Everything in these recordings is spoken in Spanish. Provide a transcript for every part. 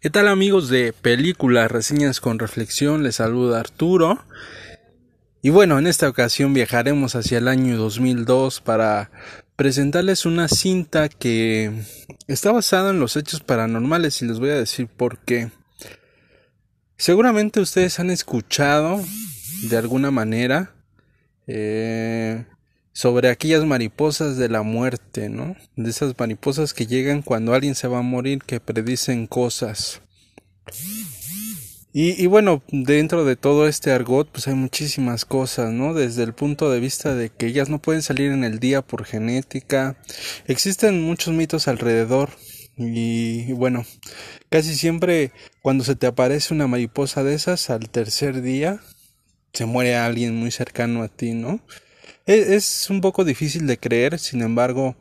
¿Qué tal amigos de películas, reseñas con reflexión? Les saluda Arturo. Y bueno, en esta ocasión viajaremos hacia el año 2002 para presentarles una cinta que está basada en los hechos paranormales y les voy a decir por qué. Seguramente ustedes han escuchado de alguna manera eh, sobre aquellas mariposas de la muerte, ¿no? De esas mariposas que llegan cuando alguien se va a morir, que predicen cosas. Y, y, bueno, dentro de todo este argot, pues hay muchísimas cosas, ¿no? Desde el punto de vista de que ellas no pueden salir en el día por genética. Existen muchos mitos alrededor. Y bueno, casi siempre cuando se te aparece una mariposa de esas, al tercer día se muere alguien muy cercano a ti, ¿no? Es, un poco difícil de creer, sin embargo,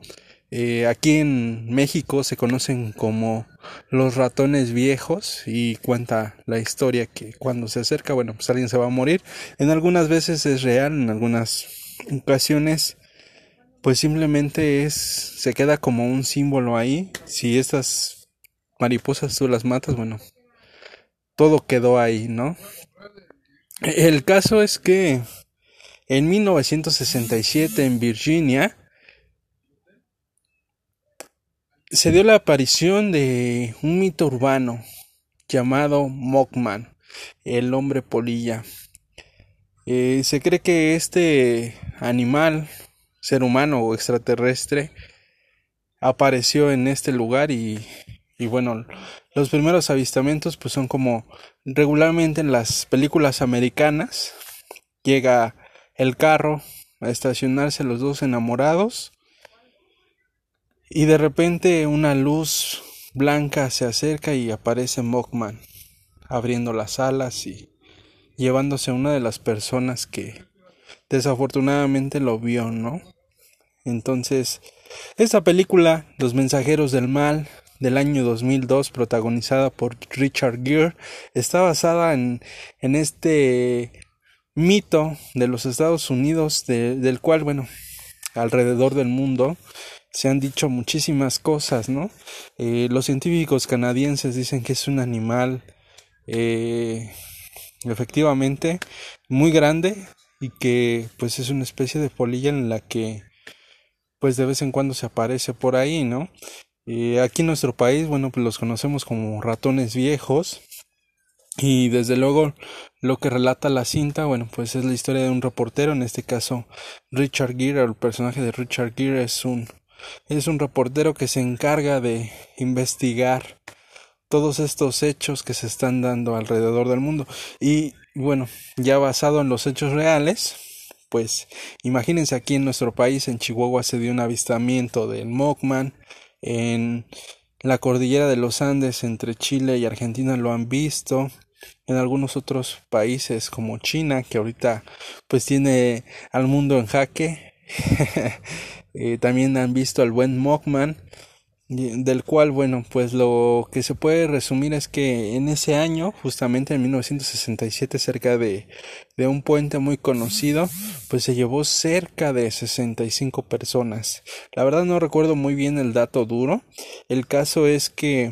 eh, aquí en México se conocen como los ratones viejos y cuenta la historia que cuando se acerca, bueno, pues alguien se va a morir. En algunas veces es real, en algunas ocasiones pues simplemente es se queda como un símbolo ahí. Si estas mariposas tú las matas, bueno, todo quedó ahí, ¿no? El caso es que en 1967 en Virginia se dio la aparición de un mito urbano llamado Mockman, el hombre polilla. Eh, se cree que este animal, ser humano o extraterrestre, apareció en este lugar y, y bueno, los primeros avistamientos pues son como regularmente en las películas americanas. Llega el carro a estacionarse los dos enamorados y de repente una luz blanca se acerca y aparece Mockman abriendo las alas y llevándose a una de las personas que desafortunadamente lo vio, ¿no? Entonces, esta película, Los Mensajeros del Mal, del año 2002, protagonizada por Richard Gere, está basada en, en este mito de los Estados Unidos, del cual, bueno, alrededor del mundo se han dicho muchísimas cosas, ¿no? Eh, los científicos canadienses dicen que es un animal eh, efectivamente muy grande y que pues es una especie de polilla en la que pues de vez en cuando se aparece por ahí, ¿no? Eh, aquí en nuestro país, bueno, pues los conocemos como ratones viejos, y desde luego lo que relata la cinta, bueno, pues es la historia de un reportero, en este caso Richard Gere, el personaje de Richard Gere es un es un reportero que se encarga de investigar todos estos hechos que se están dando alrededor del mundo. Y bueno, ya basado en los hechos reales, pues imagínense aquí en nuestro país, en Chihuahua se dio un avistamiento del Mockman, en la cordillera de los Andes entre Chile y Argentina lo han visto, en algunos otros países como China, que ahorita pues tiene al mundo en jaque. Eh, también han visto al buen Mockman, del cual, bueno, pues lo que se puede resumir es que en ese año, justamente en 1967, cerca de, de un puente muy conocido, pues se llevó cerca de 65 personas. La verdad no recuerdo muy bien el dato duro. El caso es que,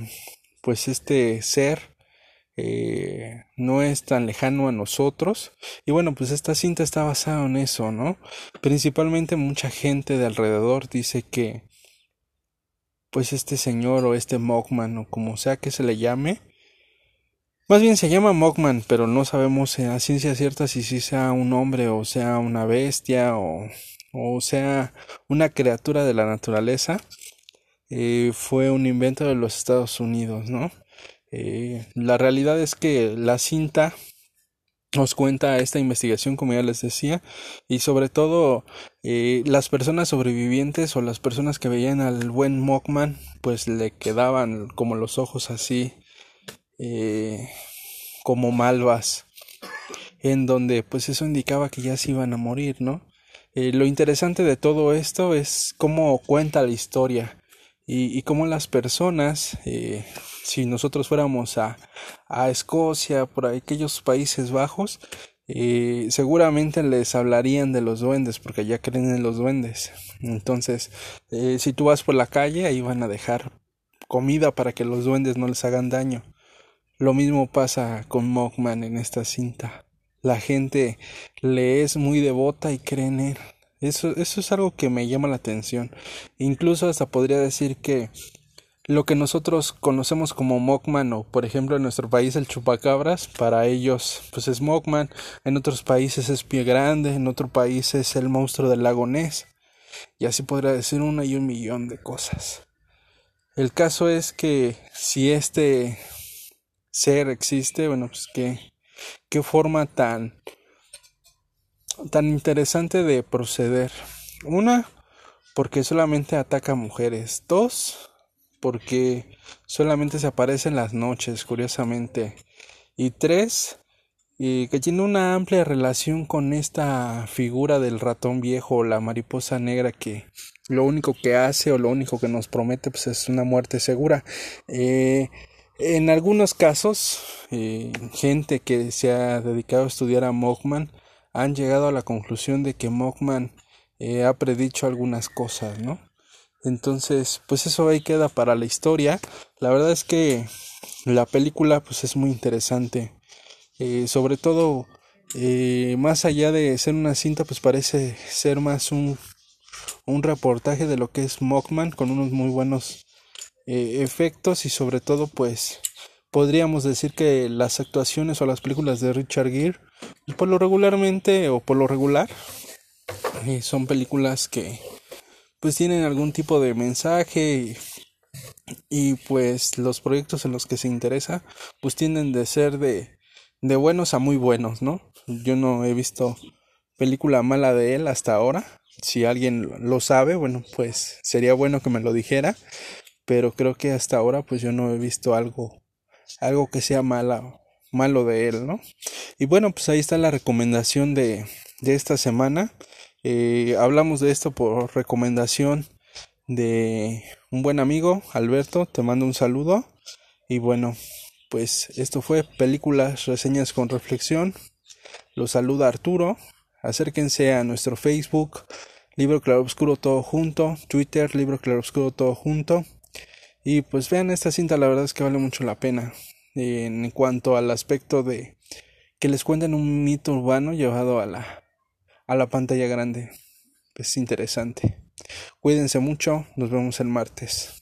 pues este ser eh, no es tan lejano a nosotros. Y bueno, pues esta cinta está basada en eso, ¿no? Principalmente mucha gente de alrededor dice que pues este señor o este Mockman o como sea que se le llame, más bien se llama Mockman, pero no sabemos a ciencia cierta si sí sea un hombre o sea una bestia o, o sea una criatura de la naturaleza. Eh, fue un invento de los Estados Unidos, ¿no? Eh, la realidad es que la cinta nos cuenta esta investigación, como ya les decía, y sobre todo eh, las personas sobrevivientes o las personas que veían al buen Mockman, pues le quedaban como los ojos así, eh, como malvas, en donde pues eso indicaba que ya se iban a morir, ¿no? lo interesante de todo esto es cómo cuenta la historia y, y cómo las personas si nosotros fuéramos a, a Escocia, por aquellos Países Bajos, eh, seguramente les hablarían de los duendes, porque ya creen en los duendes. Entonces, eh, si tú vas por la calle, ahí van a dejar comida para que los duendes no les hagan daño. Lo mismo pasa con Mockman en esta cinta. La gente le es muy devota y cree en él. Eso, eso es algo que me llama la atención. Incluso hasta podría decir que lo que nosotros conocemos como Mockman o por ejemplo en nuestro país el chupacabras, para ellos pues es Mockman, en otros países es Pie Grande, en otro país es el monstruo del lago Ness y así podría decir una y un millón de cosas. El caso es que si este ser existe, bueno, pues qué, qué forma tan, tan interesante de proceder. Una, porque solamente ataca a mujeres. Dos, porque solamente se aparece en las noches, curiosamente. Y tres, y que tiene una amplia relación con esta figura del ratón viejo o la mariposa negra que lo único que hace o lo único que nos promete pues es una muerte segura. Eh, en algunos casos, eh, gente que se ha dedicado a estudiar a Mockman han llegado a la conclusión de que Mockman eh, ha predicho algunas cosas, ¿no? Entonces, pues eso ahí queda para la historia. La verdad es que la película pues es muy interesante. Eh, sobre todo, más allá de ser una cinta, pues parece ser más un, un reportaje de lo que es Mockman con unos muy buenos eh, efectos y sobre todo pues podríamos decir que las actuaciones o las películas de Richard Gere por lo regularmente o por lo regular eh, son películas que pues tienen algún tipo de mensaje y, pues los proyectos en los que se interesa pues tienden de ser de, de buenos a muy buenos no yo no he visto película mala de él hasta ahora si alguien lo sabe bueno pues sería bueno que me lo dijera pero creo que hasta ahora pues yo no he visto algo algo que sea mala, malo de él, ¿no? Y bueno, pues ahí está la recomendación de, de esta semana. Eh, hablamos de esto por recomendación de un buen amigo, Alberto, te mando un saludo. Y bueno, pues esto fue Películas, Reseñas con Reflexión. Los saluda Arturo. Acérquense a nuestro Facebook, Libro Claroscuro Todo Junto, Twitter, Libro Claroscuro Todo Junto. Y pues vean esta cinta, la verdad es que vale mucho la pena. En cuanto al aspecto de que les cuenten un mito urbano llevado a la, a la pantalla grande. Es interesante. Cuídense mucho, nos vemos el martes.